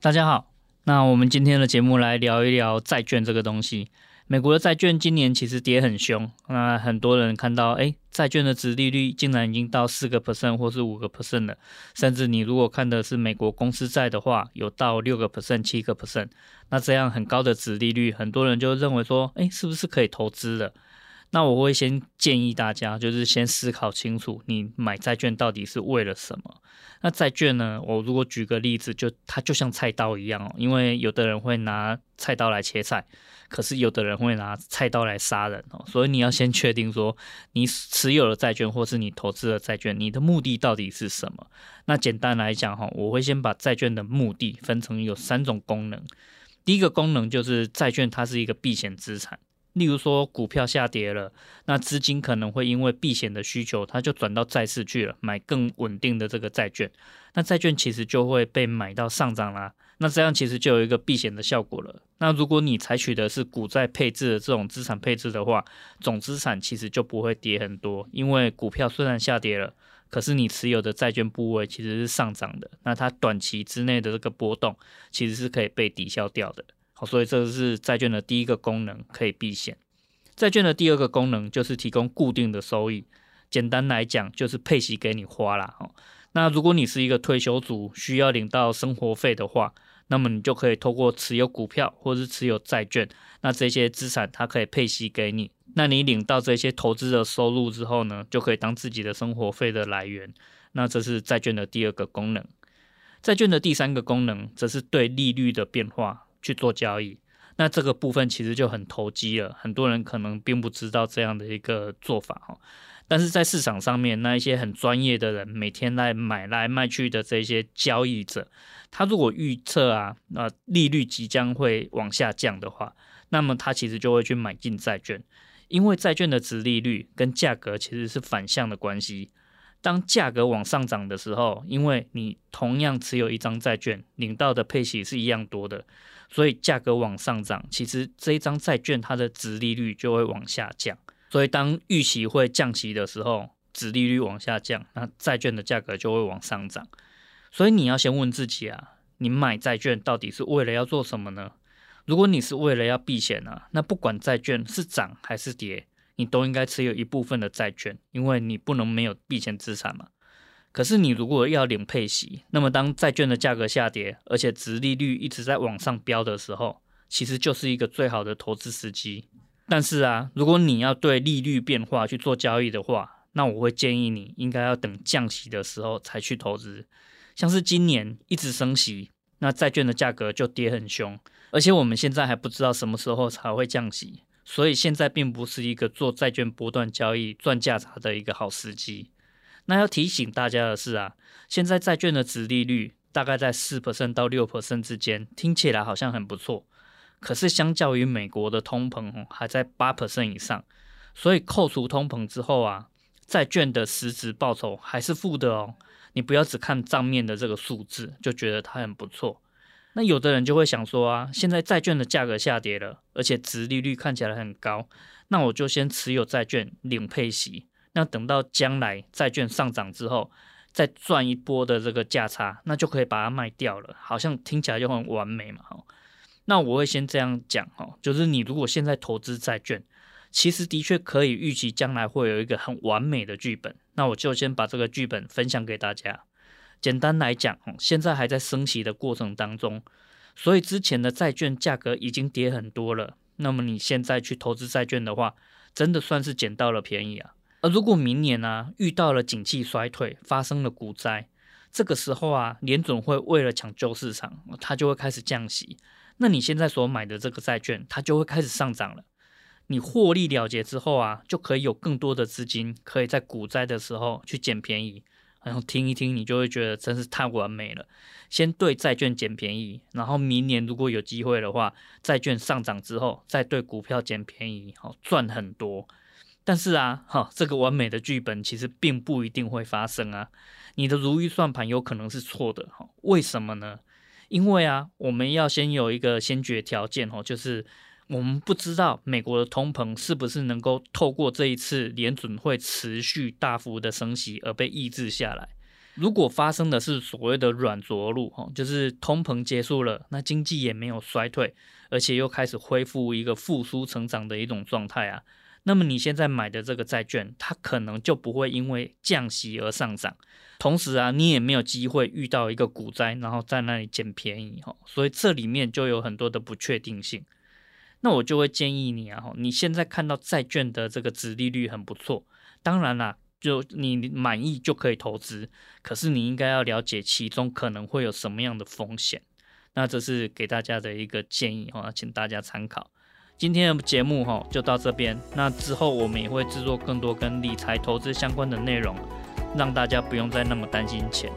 大家好，那我们今天的节目来聊一聊债券这个东西。美国的债券今年其实跌很凶，那很多人看到，哎，债券的值利率竟然已经到四个 percent 或是五个 percent 了，甚至你如果看的是美国公司债的话，有到六个 percent、七个 percent，那这样很高的值利率，很多人就认为说，哎，是不是可以投资了？那我会先建议大家，就是先思考清楚，你买债券到底是为了什么？那债券呢？我如果举个例子，就它就像菜刀一样哦，因为有的人会拿菜刀来切菜，可是有的人会拿菜刀来杀人哦，所以你要先确定说，你持有的债券或是你投资的债券，你的目的到底是什么？那简单来讲哈，我会先把债券的目的分成有三种功能，第一个功能就是债券它是一个避险资产。例如说，股票下跌了，那资金可能会因为避险的需求，它就转到债市去了，买更稳定的这个债券。那债券其实就会被买到上涨啦。那这样其实就有一个避险的效果了。那如果你采取的是股债配置的这种资产配置的话，总资产其实就不会跌很多，因为股票虽然下跌了，可是你持有的债券部位其实是上涨的。那它短期之内的这个波动，其实是可以被抵消掉的。好，所以这是债券的第一个功能，可以避险。债券的第二个功能就是提供固定的收益，简单来讲就是配息给你花啦。哦，那如果你是一个退休族，需要领到生活费的话，那么你就可以透过持有股票或是持有债券，那这些资产它可以配息给你。那你领到这些投资的收入之后呢，就可以当自己的生活费的来源。那这是债券的第二个功能。债券的第三个功能则是对利率的变化。去做交易，那这个部分其实就很投机了。很多人可能并不知道这样的一个做法哈，但是在市场上面，那一些很专业的人，每天来买来卖去的这些交易者，他如果预测啊，那利率即将会往下降的话，那么他其实就会去买进债券，因为债券的殖利率跟价格其实是反向的关系。当价格往上涨的时候，因为你同样持有一张债券，领到的配息是一样多的。所以价格往上涨，其实这一张债券它的值利率就会往下降。所以当预期会降息的时候，值利率往下降，那债券的价格就会往上涨。所以你要先问自己啊，你买债券到底是为了要做什么呢？如果你是为了要避险啊，那不管债券是涨还是跌，你都应该持有一部分的债券，因为你不能没有避险资产嘛。可是你如果要领配息，那么当债券的价格下跌，而且殖利率一直在往上飙的时候，其实就是一个最好的投资时机。但是啊，如果你要对利率变化去做交易的话，那我会建议你应该要等降息的时候才去投资。像是今年一直升息，那债券的价格就跌很凶，而且我们现在还不知道什么时候才会降息，所以现在并不是一个做债券波段交易赚价差的一个好时机。那要提醒大家的是啊，现在债券的殖利率大概在四 percent 到六 percent 之间，听起来好像很不错。可是相较于美国的通膨还在八 percent 以上，所以扣除通膨之后啊，债券的实质报酬还是负的哦。你不要只看账面的这个数字就觉得它很不错。那有的人就会想说啊，现在债券的价格下跌了，而且殖利率看起来很高，那我就先持有债券领配息。那等到将来债券上涨之后，再赚一波的这个价差，那就可以把它卖掉了，好像听起来就很完美嘛。那我会先这样讲哈，就是你如果现在投资债券，其实的确可以预期将来会有一个很完美的剧本。那我就先把这个剧本分享给大家。简单来讲，现在还在升息的过程当中，所以之前的债券价格已经跌很多了。那么你现在去投资债券的话，真的算是捡到了便宜啊。而如果明年呢、遇到了景气衰退，发生了股灾，这个时候啊，联准会为了抢救市场，它就会开始降息。那你现在所买的这个债券，它就会开始上涨了。你获利了结之后啊，就可以有更多的资金可以在股灾的时候去捡便宜。然后听一听，你就会觉得真是太完美了。先对债券捡便宜，然后明年如果有机会的话，债券上涨之后再对股票捡便宜，好赚很多。但是啊，哈，这个完美的剧本其实并不一定会发生啊。你的如意算盘有可能是错的，哈，为什么呢？因为啊，我们要先有一个先决条件，哦，就是我们不知道美国的通膨是不是能够透过这一次联准会持续大幅的升息而被抑制下来。如果发生的是所谓的软着陆，哈，就是通膨结束了，那经济也没有衰退，而且又开始恢复一个复苏成长的一种状态啊，那么你现在买的这个债券，它可能就不会因为降息而上涨，同时啊，你也没有机会遇到一个股灾，然后在那里捡便宜，哈，所以这里面就有很多的不确定性。那我就会建议你啊，你现在看到债券的这个值利率很不错，当然啦。就你满意就可以投资，可是你应该要了解其中可能会有什么样的风险。那这是给大家的一个建议哈，请大家参考。今天的节目哈就到这边，那之后我们也会制作更多跟理财投资相关的内容，让大家不用再那么担心钱。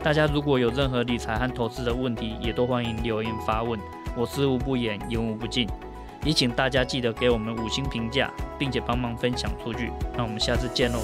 大家如果有任何理财和投资的问题，也都欢迎留言发问。我知无不言，言无不尽。也请大家记得给我们五星评价，并且帮忙分享出去。那我们下次见喽。